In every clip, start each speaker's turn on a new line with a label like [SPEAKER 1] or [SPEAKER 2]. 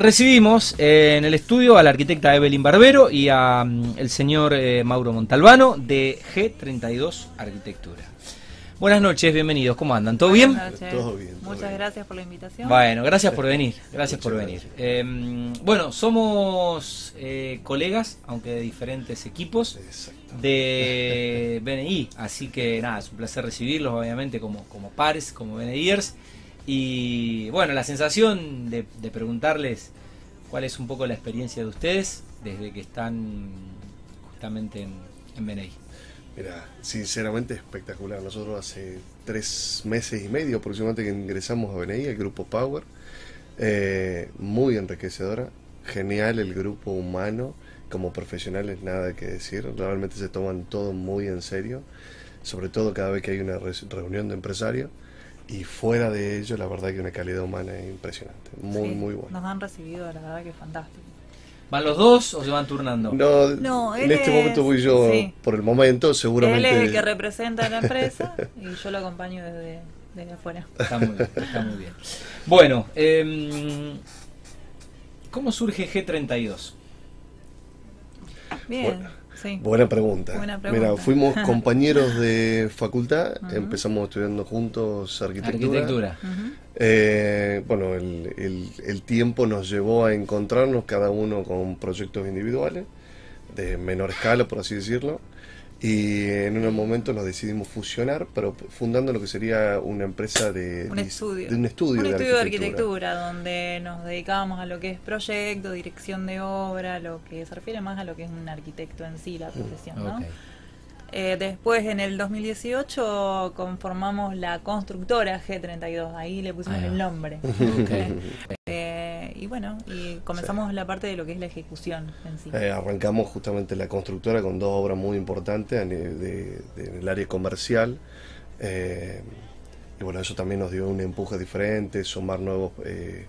[SPEAKER 1] recibimos eh, en el estudio a la arquitecta Evelyn Barbero y a mm, el señor eh, Mauro Montalbano de G32 Arquitectura. Buenas noches, bienvenidos. ¿Cómo andan? ¿Todo bien?
[SPEAKER 2] Buenas noches.
[SPEAKER 3] Todo bien, todo
[SPEAKER 2] Muchas
[SPEAKER 3] bien.
[SPEAKER 2] gracias por la invitación.
[SPEAKER 1] Bueno, gracias por venir. Gracias por venir. Eh, bueno, somos eh, colegas, aunque de diferentes equipos de BNI, así que nada, es un placer recibirlos, obviamente, como, como pares, como BNIers. Y bueno, la sensación de, preguntarles cuál es un poco la experiencia de ustedes desde que están justamente en, en BNI.
[SPEAKER 3] Mira, sinceramente espectacular. Nosotros hace tres meses y medio aproximadamente que ingresamos a BNI, el grupo Power. Eh, muy enriquecedora. Genial el grupo humano. Como profesionales, nada que decir. Realmente se toman todo muy en serio. Sobre todo cada vez que hay una re- reunión de empresarios. Y fuera de ello, la verdad que una calidad humana es impresionante. Muy,
[SPEAKER 2] Sí,
[SPEAKER 3] muy buena.
[SPEAKER 2] Nos han recibido, la verdad que fantástico.
[SPEAKER 1] ¿Van los dos o se van turnando?
[SPEAKER 3] No,
[SPEAKER 2] No,
[SPEAKER 3] en
[SPEAKER 2] él
[SPEAKER 3] este
[SPEAKER 2] es-
[SPEAKER 3] momento voy yo
[SPEAKER 2] sí.
[SPEAKER 3] por el momento, seguramente.
[SPEAKER 2] Él es el que representa a la empresa y yo lo acompaño desde, desde afuera.
[SPEAKER 1] Está muy bien, está muy bien. Bueno, em, ¿cómo surge G32?
[SPEAKER 2] Bien,
[SPEAKER 3] Bueno,
[SPEAKER 2] sí.
[SPEAKER 3] Buena pregunta.
[SPEAKER 2] Buena pregunta.
[SPEAKER 3] Mira, fuimos compañeros de facultad, empezamos estudiando juntos arquitectura. Eh, bueno, el, el- el tiempo nos llevó a encontrarnos cada uno con proyectos individuales, de menor escala, por así decirlo. Y en un momento nos decidimos fusionar, pero fundando lo que sería una empresa de,
[SPEAKER 2] Un estudio.
[SPEAKER 3] de un estudio,
[SPEAKER 2] Un
[SPEAKER 3] de,
[SPEAKER 2] estudio de
[SPEAKER 3] arquitectura.
[SPEAKER 2] donde nos dedicábamos a lo que es proyecto, dirección de obra, lo que se refiere más a lo que es un arquitecto en sí, la profesión, ¿no? Eh, después, en el 2018, conformamos la constructora G32. Ahí le pusimos el nombre.
[SPEAKER 1] Ok.
[SPEAKER 2] Eh, y bueno, y comenzamos la parte de lo que es la ejecución en sí.
[SPEAKER 3] Eh, arrancamos justamente la constructora con dos obras muy importantes de- de- en el área comercial. eh, y bueno, eso también nos dio un empuje diferente, sumar nuevos eh,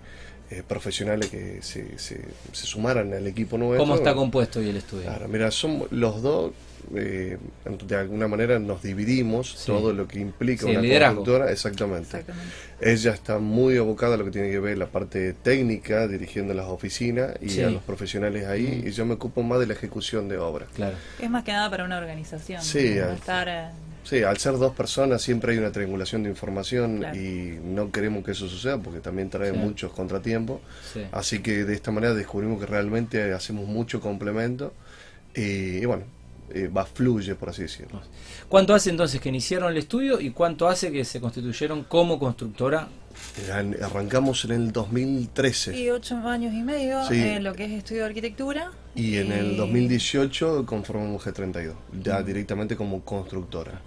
[SPEAKER 3] eh, profesionales que se, se- se sumaran al equipo nuevo.
[SPEAKER 1] ¿Cómo está compuesto hoy el estudio?
[SPEAKER 3] Claro, mira, son los dos, eh, de alguna manera nos dividimos
[SPEAKER 1] Sí.
[SPEAKER 3] todo lo que implica
[SPEAKER 1] Sí,
[SPEAKER 3] una
[SPEAKER 1] liderazgo.
[SPEAKER 3] constructora. Exactamente.
[SPEAKER 2] Exactamente.
[SPEAKER 3] Ella está muy abocada a lo que tiene que ver la parte técnica, dirigiendo las oficinas y
[SPEAKER 1] Sí.
[SPEAKER 3] a los profesionales ahí,
[SPEAKER 1] Mm.
[SPEAKER 3] y yo me ocupo más de la ejecución de obra.
[SPEAKER 1] Claro.
[SPEAKER 2] Es más que nada para una organización.
[SPEAKER 3] Sí,
[SPEAKER 2] ¿no? estar, eh,
[SPEAKER 3] Sí, al ser dos personas siempre hay una triangulación de información
[SPEAKER 2] Claro.
[SPEAKER 3] y no queremos que eso suceda porque también trae
[SPEAKER 1] Sí.
[SPEAKER 3] muchos contratiempos.
[SPEAKER 1] Sí.
[SPEAKER 3] Así que de esta manera descubrimos que realmente hacemos mucho complemento y, y bueno, eh, va fluye, por así decirlo.
[SPEAKER 1] ¿Cuánto hace entonces que iniciaron el estudio y cuánto hace que se constituyeron como constructora?
[SPEAKER 3] Arran- Arrancamos en el 2013
[SPEAKER 2] y ocho años y medio
[SPEAKER 3] Sí.
[SPEAKER 2] en lo que es estudio de arquitectura.
[SPEAKER 3] y en el
[SPEAKER 2] Y-
[SPEAKER 3] 2018 conformamos G32, ya
[SPEAKER 1] Mm.
[SPEAKER 3] directamente como constructora.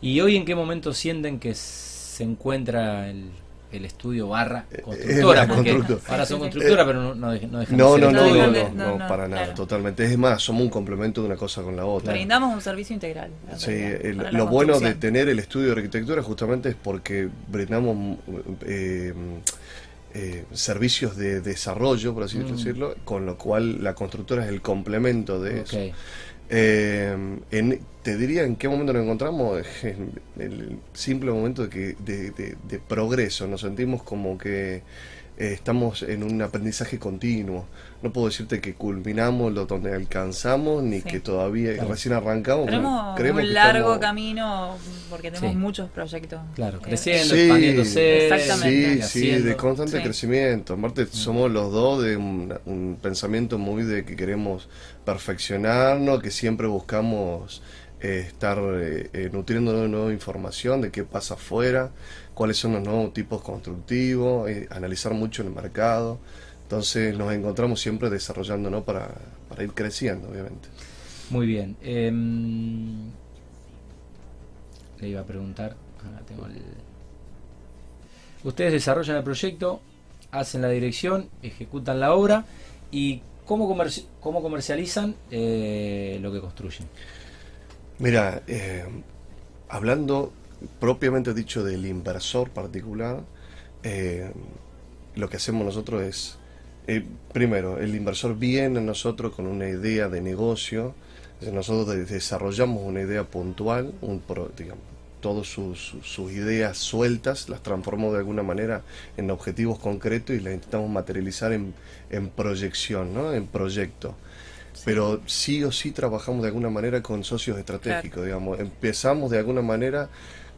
[SPEAKER 1] ¿Y hoy en qué momento sienten que se encuentra el, el estudio barra
[SPEAKER 3] Eh,
[SPEAKER 1] constructora?
[SPEAKER 3] eh,
[SPEAKER 1] Porque
[SPEAKER 3] constructora.
[SPEAKER 1] ahora son constructora, pero no, no, dejan- no
[SPEAKER 3] No,
[SPEAKER 1] ser
[SPEAKER 3] no, no, no, no,
[SPEAKER 2] no,
[SPEAKER 3] no,
[SPEAKER 2] no,
[SPEAKER 3] para nada,
[SPEAKER 2] claro.
[SPEAKER 3] totalmente. Es más, somos un complemento de una cosa con la otra.
[SPEAKER 2] Brindamos un servicio integral.
[SPEAKER 3] Sí, el- lo bueno de tener el estudio de arquitectura justamente es porque brindamos eh, eh, servicios de desarrollo, por así
[SPEAKER 1] Mm.
[SPEAKER 3] decirlo, con lo cual la constructora es el complemento de eso. Eh, en- te diría en qué momento nos encontramos, en el simple momento de, que, de, de- de progreso, nos sentimos como que eh, estamos en un aprendizaje continuo. No puedo decirte que culminamos lo donde alcanzamos, ni
[SPEAKER 2] Sí.
[SPEAKER 3] que todavía
[SPEAKER 1] Claro.
[SPEAKER 3] recién arrancamos.
[SPEAKER 2] Tenemos
[SPEAKER 3] Creemos
[SPEAKER 2] un
[SPEAKER 3] que
[SPEAKER 2] largo
[SPEAKER 3] estamos-
[SPEAKER 2] camino porque tenemos
[SPEAKER 1] Sí.
[SPEAKER 2] muchos proyectos.
[SPEAKER 1] Claro,
[SPEAKER 2] Eh,
[SPEAKER 1] creciendo,
[SPEAKER 3] Sí,
[SPEAKER 1] expandiéndose.
[SPEAKER 2] Exactamente.
[SPEAKER 3] Sí, sí, de constante
[SPEAKER 2] Sí.
[SPEAKER 3] crecimiento. Aparte, somos los dos de un, un pensamiento muy de que queremos perfeccionarnos, que siempre buscamos estar eh, eh, nutriéndonos de nueva información, de qué pasa afuera, cuáles son los nuevos tipos constructivos, eh, analizar mucho el mercado. Entonces nos encontramos siempre desarrollándonos para, para ir creciendo, obviamente.
[SPEAKER 1] Muy bien. em, le iba a preguntar. tengo el- Ustedes desarrollan el proyecto, hacen la dirección, ejecutan la obra y cómo, cómo comercializan eh, lo que construyen.
[SPEAKER 3] Mira, eh, hablando propiamente dicho del inversor particular, eh, lo que hacemos nosotros es, eh, primero, el inversor viene a nosotros con una idea de negocio, nosotros de- desarrollamos una idea puntual, un pro- digamos, todas sus, sus ideas sueltas, las transformamos de alguna manera en objetivos concretos y las intentamos materializar en, en proyección, ¿no? en proyecto. Pero sí o sí trabajamos de alguna manera con socios estratégicos, digamos. Empezamos de alguna manera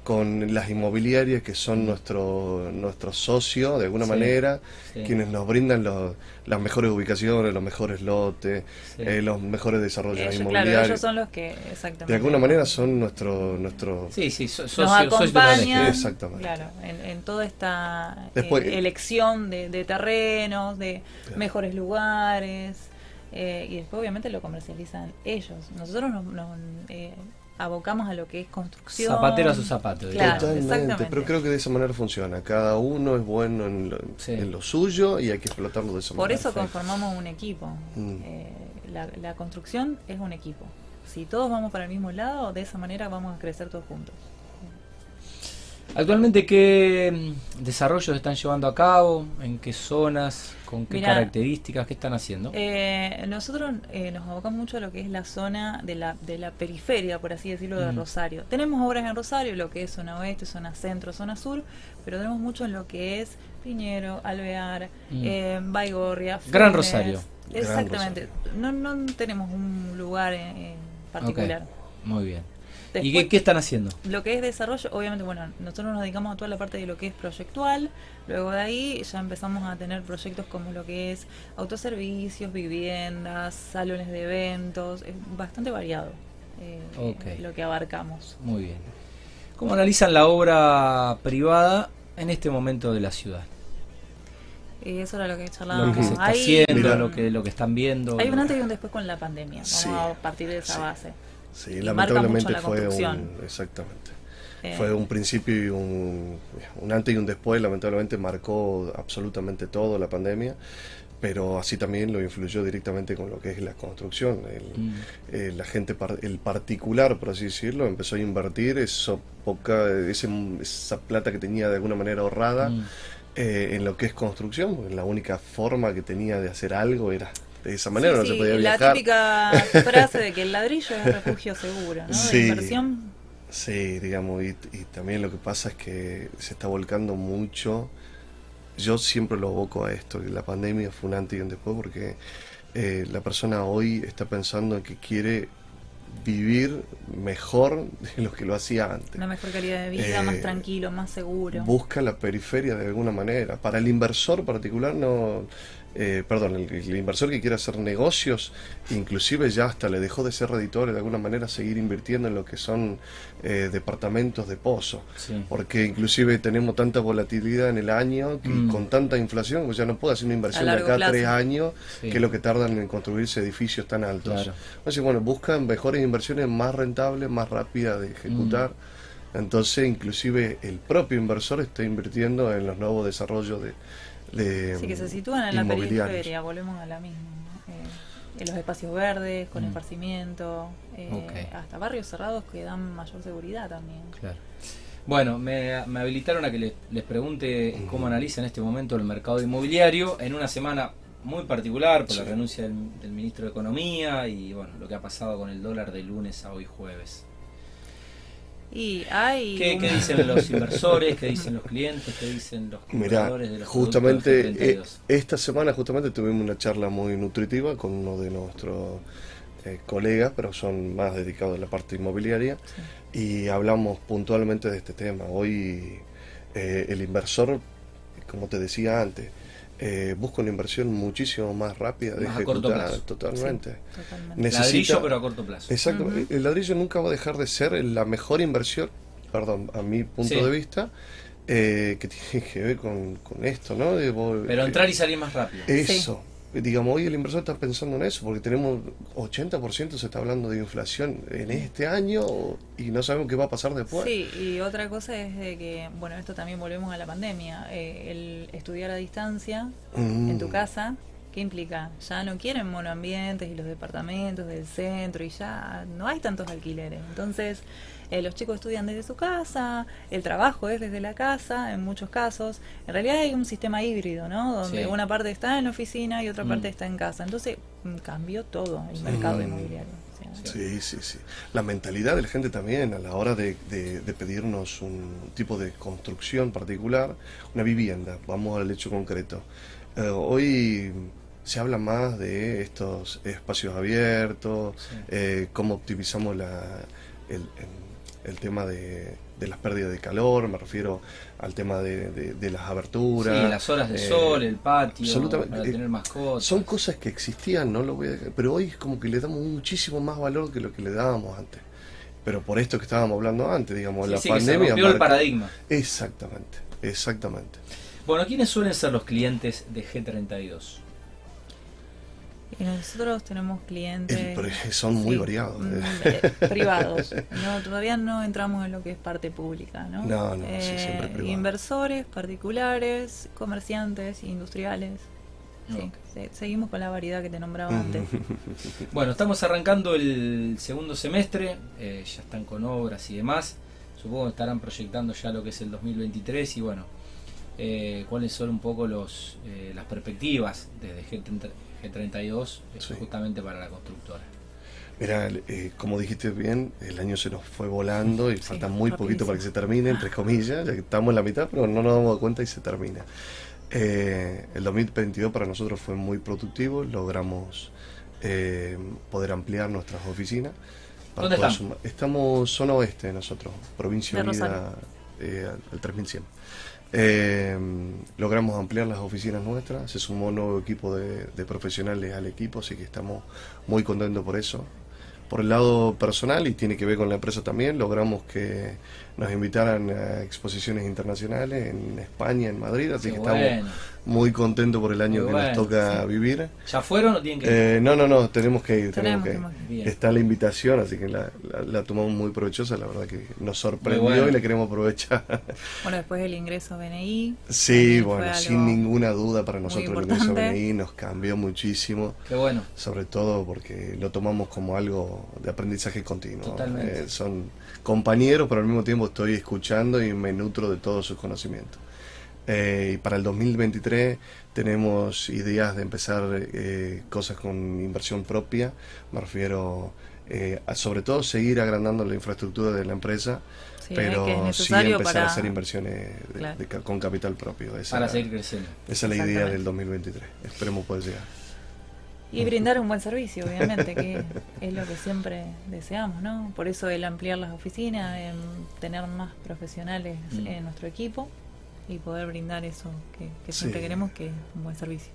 [SPEAKER 3] con las inmobiliarias que son nuestro nuestro socio de alguna
[SPEAKER 1] Sí,
[SPEAKER 3] manera
[SPEAKER 1] sí.
[SPEAKER 3] quienes nos brindan los- las mejores ubicaciones los mejores lotes
[SPEAKER 1] Sí.
[SPEAKER 3] eh, los mejores desarrollos
[SPEAKER 2] Ellos, claro,
[SPEAKER 3] inmobiliarios
[SPEAKER 2] ellos son los que exactamente.
[SPEAKER 3] de alguna manera son nuestro nuestro
[SPEAKER 1] Sí, sí, so-
[SPEAKER 2] nos acompañan.
[SPEAKER 3] Exactamente.
[SPEAKER 2] claro, en, en toda esta eh, elección de, de terrenos, de
[SPEAKER 3] Claro.
[SPEAKER 2] mejores lugares, eh, y después obviamente lo comercializan ellos. Nosotros nos, nos, eh, abocamos a lo que es construcción.
[SPEAKER 1] Zapatero a su zapato.
[SPEAKER 2] Claro,
[SPEAKER 3] Totalmente,
[SPEAKER 2] exactamente.
[SPEAKER 3] pero creo que de esa manera funciona. Cada uno es bueno en lo,
[SPEAKER 1] Sí.
[SPEAKER 3] en lo suyo y hay que explotarlo de esa
[SPEAKER 2] Por
[SPEAKER 3] manera.
[SPEAKER 2] eso conformamos un equipo.
[SPEAKER 3] Mm.
[SPEAKER 2] Eh, la, la construcción es un equipo. Si todos vamos para el mismo lado, de esa manera vamos a crecer todos juntos.
[SPEAKER 1] Actualmente, ¿qué mm, desarrollos están llevando a cabo? ¿En qué zonas? ¿Con qué
[SPEAKER 2] Mirá,
[SPEAKER 1] características? ¿Qué están haciendo?
[SPEAKER 2] Eh, nosotros eh, nos abocamos mucho a lo que es la zona de la, de la periferia, por así decirlo, de
[SPEAKER 1] Mm.
[SPEAKER 2] Rosario. Tenemos obras en Rosario, lo que es zona oeste, zona centro, zona sur, pero tenemos mucho en lo que es Piñero, Alvear,
[SPEAKER 1] Mm.
[SPEAKER 2] eh, Baigorria,
[SPEAKER 1] Gran. Rosario.
[SPEAKER 3] Gran
[SPEAKER 2] Exactamente. No, no tenemos un lugar en, en particular.
[SPEAKER 1] Muy bien. ¿Y qué, qué están haciendo?
[SPEAKER 2] lo que es desarrollo, obviamente, bueno, nosotros nos dedicamos a toda la parte de lo que es proyectual, luego de ahí ya empezamos a tener proyectos como lo que es autoservicios, viviendas, salones de eventos, es bastante variado eh,
[SPEAKER 1] Ok.
[SPEAKER 2] lo que abarcamos.
[SPEAKER 1] Muy bien. ¿Cómo analizan la obra privada en este momento de la ciudad?
[SPEAKER 2] Y eso era lo que
[SPEAKER 1] Lo
[SPEAKER 2] charlábamos.
[SPEAKER 1] que se está haciendo,
[SPEAKER 3] Mira.
[SPEAKER 1] lo que, lo que están viendo.
[SPEAKER 2] hay un
[SPEAKER 1] lo-
[SPEAKER 2] antes y un después con la pandemia, vamos
[SPEAKER 3] Sí,
[SPEAKER 2] a partir de esa
[SPEAKER 3] sí.
[SPEAKER 2] base.
[SPEAKER 3] Sí, lamentablemente
[SPEAKER 2] la
[SPEAKER 3] fue un exactamente.
[SPEAKER 2] Eh,
[SPEAKER 3] Fue un principio y un, un antes y un después, lamentablemente marcó absolutamente todo la pandemia, pero así también lo influyó directamente con lo que es la construcción. El,
[SPEAKER 1] Mm.
[SPEAKER 3] eh, la gente, par- el particular, por así decirlo, empezó a invertir eso poca, ese, esa plata que tenía de alguna manera ahorrada
[SPEAKER 1] Mm.
[SPEAKER 3] eh, en lo que es construcción, porque la única forma que tenía de hacer algo era de esa manera,
[SPEAKER 2] sí,
[SPEAKER 3] no se podía
[SPEAKER 2] la
[SPEAKER 3] viajar.
[SPEAKER 2] típica frase de que el ladrillo es refugio seguro, ¿no?
[SPEAKER 3] Sí.
[SPEAKER 2] De inversión
[SPEAKER 3] Sí, digamos, y, y también lo que pasa es que se está volcando mucho. Yo siempre lo aboco a esto, que la pandemia fue un antes y un después, porque eh, la persona hoy está pensando en que quiere vivir mejor de lo que lo hacía antes.
[SPEAKER 2] Una mejor calidad de vida,
[SPEAKER 3] Eh,
[SPEAKER 2] más tranquilo, más seguro.
[SPEAKER 3] Busca la periferia de alguna manera. Para el inversor particular no... eh, perdón, el, el inversor que quiere hacer negocios, inclusive ya hasta le dejó de ser reditores de alguna manera seguir invirtiendo en lo que son eh, departamentos de pozo.
[SPEAKER 1] Sí.
[SPEAKER 3] Porque inclusive tenemos tanta volatilidad en el año que
[SPEAKER 1] Mm.
[SPEAKER 3] con tanta inflación, pues ya no puede hacer una inversión de acá
[SPEAKER 2] plazo.
[SPEAKER 3] tres años,
[SPEAKER 1] Sí.
[SPEAKER 3] que es lo que tardan en construirse edificios tan altos.
[SPEAKER 1] Claro.
[SPEAKER 3] Entonces, bueno, buscan mejores inversiones más rentables, más rápidas de ejecutar.
[SPEAKER 1] Mm.
[SPEAKER 3] Entonces, inclusive el propio inversor está invirtiendo en los nuevos desarrollos de, de
[SPEAKER 2] Sí, que se sitúan en la periferia, volvemos a la misma. ¿no? Eh, en los espacios verdes, con
[SPEAKER 1] Mm.
[SPEAKER 2] esparcimiento, eh, hasta barrios cerrados que dan mayor seguridad también.
[SPEAKER 1] Claro. Bueno, me, me habilitaron a que les, les pregunte cómo analiza en este momento el mercado inmobiliario en una semana muy particular por la renuncia del, del ministro de Economía y bueno, lo que ha pasado con el dólar de lunes a hoy jueves.
[SPEAKER 2] Y hay.
[SPEAKER 1] ¿Qué,
[SPEAKER 2] un-
[SPEAKER 1] qué dicen los inversores? ¿Qué dicen los clientes? ¿Qué dicen los
[SPEAKER 3] Mirá,
[SPEAKER 1] compradores de los
[SPEAKER 3] justamente eh,
[SPEAKER 1] 32?
[SPEAKER 3] esta semana justamente tuvimos una charla muy nutritiva con uno de nuestros eh, colegas, pero son más dedicados a la parte inmobiliaria, y hablamos puntualmente de este tema. Hoy eh, el inversor, como te decía antes, eh, busca una inversión muchísimo más rápida de
[SPEAKER 1] Más a corto
[SPEAKER 3] ejecutar
[SPEAKER 1] plazo.
[SPEAKER 3] totalmente.
[SPEAKER 2] Totalmente.
[SPEAKER 3] necesita-
[SPEAKER 1] Ladrillo, pero a corto plazo.
[SPEAKER 3] Exacto, el ladrillo nunca va a dejar de ser la mejor inversión, perdón, a mi punto
[SPEAKER 1] Sí.
[SPEAKER 3] de vista, eh, que tiene que ver con, con esto, ¿no? De vos-
[SPEAKER 1] Pero
[SPEAKER 3] eh,
[SPEAKER 1] entrar y salir más rápido.
[SPEAKER 3] Eso. Digamos, hoy el inversor está pensando en eso, porque tenemos 80% se está hablando de inflación en este año y no sabemos qué va a pasar después.
[SPEAKER 2] Sí, y otra cosa es de que, bueno, esto también volvemos a la pandemia, eh, el estudiar a distancia
[SPEAKER 3] Mm.
[SPEAKER 2] en tu casa, ¿Qué implica? Ya no quieren monoambientes y los departamentos del centro y ya no hay tantos alquileres. Entonces, eh, los chicos estudian desde su casa, el trabajo es desde la casa, en muchos casos. En realidad hay un sistema híbrido, ¿no? Donde
[SPEAKER 1] Sí.
[SPEAKER 2] una parte está en la oficina y otra
[SPEAKER 1] Mm.
[SPEAKER 2] parte está en casa. Entonces, mm, cambió todo el mercado
[SPEAKER 3] Mm.
[SPEAKER 2] inmobiliario. O sea,
[SPEAKER 3] Sí, sí, sí. La mentalidad de la gente también a la hora de, de- de pedirnos un tipo de construcción particular, una vivienda, vamos al hecho concreto. Eh, hoy se habla más de estos espacios abiertos,
[SPEAKER 1] Sí.
[SPEAKER 3] eh, cómo optimizamos la, el, el- el tema de, de las pérdidas de calor, me refiero al tema de, de- de las aberturas.
[SPEAKER 1] Sí, las horas de
[SPEAKER 3] eh,
[SPEAKER 1] sol, el patio,
[SPEAKER 3] absolutamente.
[SPEAKER 1] para
[SPEAKER 3] Eh,
[SPEAKER 1] tener mascotas.
[SPEAKER 3] Son cosas que existían, no lo voy a pero hoy es como que le damos muchísimo más valor que lo que le dábamos antes. Pero por esto que estábamos hablando antes, digamos,
[SPEAKER 1] Sí,
[SPEAKER 3] la
[SPEAKER 1] sí, que se
[SPEAKER 3] pandemia.
[SPEAKER 1] rompió el paradigma.
[SPEAKER 3] Exactamente, exactamente.
[SPEAKER 1] Bueno, ¿quiénes suelen ser los clientes de G32?
[SPEAKER 2] Y nosotros tenemos clientes.
[SPEAKER 3] El- son muy
[SPEAKER 2] sí,
[SPEAKER 3] variados.
[SPEAKER 2] mm, eh, privados. No, todavía no entramos en lo que es parte pública, ¿no?
[SPEAKER 3] No, no, sí, siempre privado.
[SPEAKER 2] Inversores, particulares, comerciantes, industriales. Sí, seguimos con la variedad que te nombraba antes.
[SPEAKER 1] Bueno, estamos arrancando el segundo semestre, eh, ya están con obras y demás. Supongo que estarán proyectando ya lo que es el 2023 y bueno, eh, cuáles son un poco los eh, las perspectivas desde G30 G32 eh,
[SPEAKER 3] Sí.
[SPEAKER 1] justamente para la constructora.
[SPEAKER 3] Mira, eh, como dijiste bien, el año se nos fue volando y
[SPEAKER 2] Sí,
[SPEAKER 3] falta muy poquito para que se termine, entre comillas, ya que estamos en la mitad, pero no nos damos cuenta y se termina. Eh, el 2022 para nosotros fue muy productivo, logramos eh, poder ampliar nuestras oficinas. para
[SPEAKER 1] ¿Dónde
[SPEAKER 3] poder
[SPEAKER 1] están?
[SPEAKER 3] sumar- Estamos zona oeste nosotros, provincia
[SPEAKER 2] De
[SPEAKER 3] unida
[SPEAKER 2] Rosario.
[SPEAKER 3] Eh, al- al 3100. Eh, logramos ampliar las oficinas nuestras, se sumó un nuevo equipo de, de profesionales al equipo, así que estamos muy contentos por eso. Por el lado personal, y tiene que ver con la empresa también, logramos que nos invitaran a exposiciones internacionales en España, en Madrid, así
[SPEAKER 1] Qué
[SPEAKER 3] que estamos. Muy contentos por el año
[SPEAKER 1] Muy
[SPEAKER 3] que
[SPEAKER 1] bueno,
[SPEAKER 3] nos toca
[SPEAKER 2] sí.
[SPEAKER 3] vivir.
[SPEAKER 1] ¿Ya fueron o tienen que ir?
[SPEAKER 3] Eh, no, no, no, tenemos que ir, tenemos,
[SPEAKER 2] Tenemos
[SPEAKER 3] que ir. Está la invitación, así que la, la- la tomamos muy provechosa, la verdad que nos sorprendió
[SPEAKER 1] bueno.
[SPEAKER 3] y la queremos aprovechar.
[SPEAKER 2] Bueno, después el ingreso a BNI.
[SPEAKER 3] Sí, bueno, sin ninguna duda para nosotros el ingreso. BNI nos cambió muchísimo,
[SPEAKER 1] Qué bueno.
[SPEAKER 3] sobre todo porque lo tomamos como algo de aprendizaje continuo.
[SPEAKER 1] Totalmente.
[SPEAKER 3] Eh, son compañeros, pero al mismo tiempo estoy escuchando y me nutro de todos sus conocimientos. Eh, y para el 2023 tenemos ideas de empezar eh, cosas con inversión propia, me refiero eh, a sobre todo seguir agrandando la infraestructura de la empresa,
[SPEAKER 2] Sí,
[SPEAKER 3] pero
[SPEAKER 2] que es
[SPEAKER 3] sí empezar
[SPEAKER 2] para
[SPEAKER 3] a hacer inversiones de-
[SPEAKER 2] Claro.
[SPEAKER 3] de ca- con capital propio. Esa,
[SPEAKER 1] Para seguir creciendo.
[SPEAKER 3] esa es la idea del 2023. Esperemos poder llegar.
[SPEAKER 2] Y brindar un buen servicio, obviamente, que es lo que siempre deseamos, ¿no? Por eso el ampliar las oficinas, tener más profesionales
[SPEAKER 1] Mm.
[SPEAKER 2] en nuestro equipo y poder brindar eso que, que
[SPEAKER 3] Sí.
[SPEAKER 2] siempre queremos, que es un buen servicio.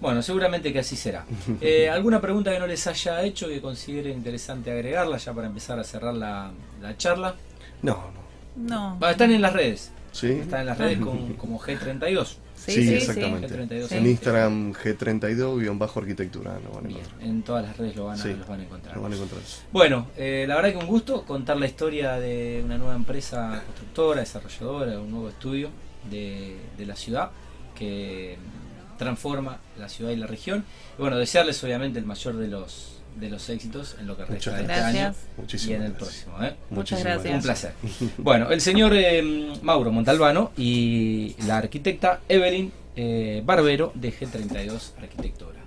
[SPEAKER 1] Bueno, seguramente que así será. Eh, ¿Alguna pregunta que no les haya hecho que considere interesante agregarla ya para empezar a cerrar la, la charla?
[SPEAKER 3] No, no.
[SPEAKER 2] No.
[SPEAKER 1] Están en las redes.
[SPEAKER 3] ¿Sí?
[SPEAKER 1] Están en las redes con- como G32.
[SPEAKER 2] Sí,
[SPEAKER 3] Sí,
[SPEAKER 2] sí,
[SPEAKER 3] exactamente.
[SPEAKER 1] G32.
[SPEAKER 2] Sí.
[SPEAKER 3] En Instagram G32-arquitectura lo van a
[SPEAKER 1] Bien,
[SPEAKER 3] encontrar.
[SPEAKER 1] en todas las redes lo van a,
[SPEAKER 3] Sí.
[SPEAKER 1] los van a encontrar.
[SPEAKER 3] Lo van a encontrar.
[SPEAKER 1] Bueno, eh, la verdad que un gusto contar la historia de una nueva empresa constructora, desarrolladora, un nuevo estudio de, de la ciudad que transforma la ciudad y la región. Y bueno, desearles obviamente el mayor de los de los éxitos en lo que resta de este
[SPEAKER 2] gracias.
[SPEAKER 1] año y
[SPEAKER 3] Muchísimas
[SPEAKER 1] en el
[SPEAKER 3] gracias.
[SPEAKER 1] próximo. ¿eh?
[SPEAKER 2] Muchas gracias.
[SPEAKER 1] Un placer. Bueno, el señor eh, Mauro Montalbano y la arquitecta Evelyn eh, Barbero de G32 Arquitectura.